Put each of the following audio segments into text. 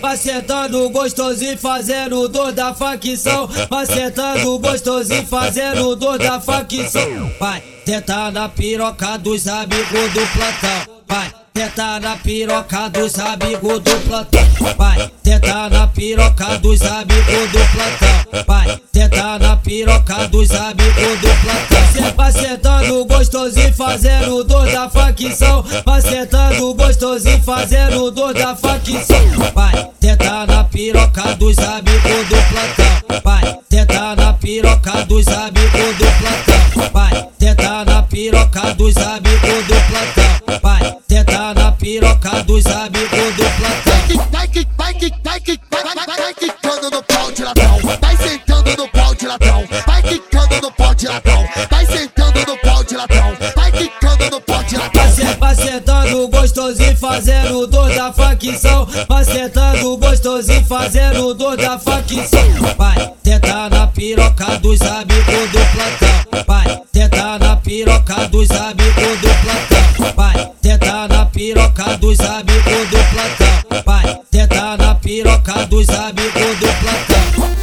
vai sentando gostosinho, fazendo dor da facção. Vai sentando gostosinho, fazendo dor da facção. Vai, tenta na piroca dos amigos do plantão. Vai. Tenta na piroca dos amigos do plantão. Vai, tenta na piroca dos amigos do plantão. Vai, piroca dos amigos do plantão. Cê vai sentando gostosinho, fazendo dor da facção. Vai sentando gostosinho, fazendo dor da facção. Vai, tenta na piroca dos amigos do plantão. Vai, tenta na piroca dos amigos do plantão. Vai, tenta na piroca dos amigos do plantão. Vai, piroca dos amigos do latão. Vai sentando no pau de latão. Vai quicando no pau de latão. Vai sentando gostosinho, fazendo dor da facção. Vai sentando gostosinho, fazendo dor da facção. Vai, tenta na piroca dos amigos do plantão. Vai, tenta na piroca dos amigos do plantão. Vai, tenta na piroca dos amigos do plantão. Vai, tenta na piroca dos amigos do plantão.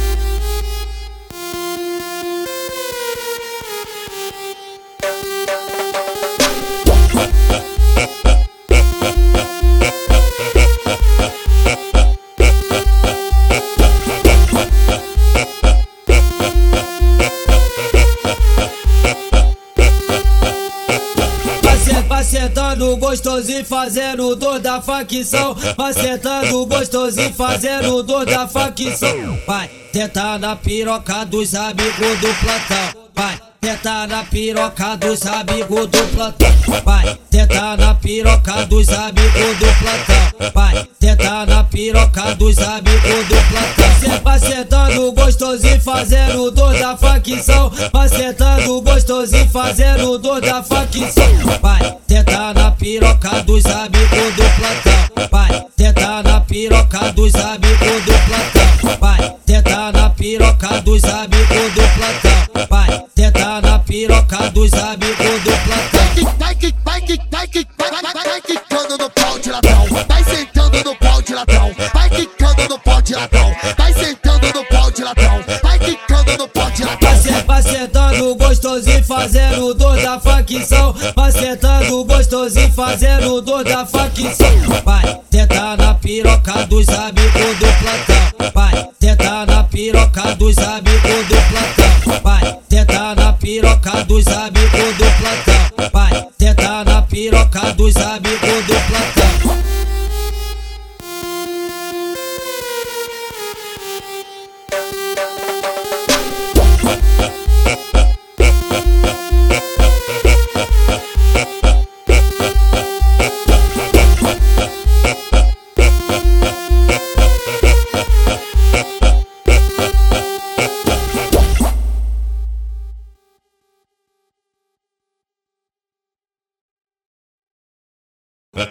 Sentando gostosinho, fazendo dor da facção. Vai sentando gostosinho, fazendo dor da facção. Vai, tenta na piroca dos amigos do plantão. Vai, tenta na piroca dos amigos do plantão. Vai, tenta na piroca dos amigos do plantão. Vai, tenta na piroca dos amigos do plantão. Cê vai sentando gostosinho, fazendo dor da facção. Vai sentando gostosinho, fazendo dor da facção. Vai, tenta na piroca dos amigos do plantão. Vai, tenta na piroca dos amigos do plantão. Vai, tenta na piroca dos amigos piroca dos amigos do plantão. Vai que, vai que, vai que, vai, vai, vai, vai quicando no pau de latão. Vai sentando no pau de latão. Vai quicando no pau de latão. Vai sentando no pau de latão. Vai quicando no pau de latão. Vai sentando gostosinho, fazendo dor da facção. Vai sentando gostosinho, fazendo dor da facção. Vai, tenta na piroca dos amigos do plantão. Vai, tenta na piroca dos amigos dos amigos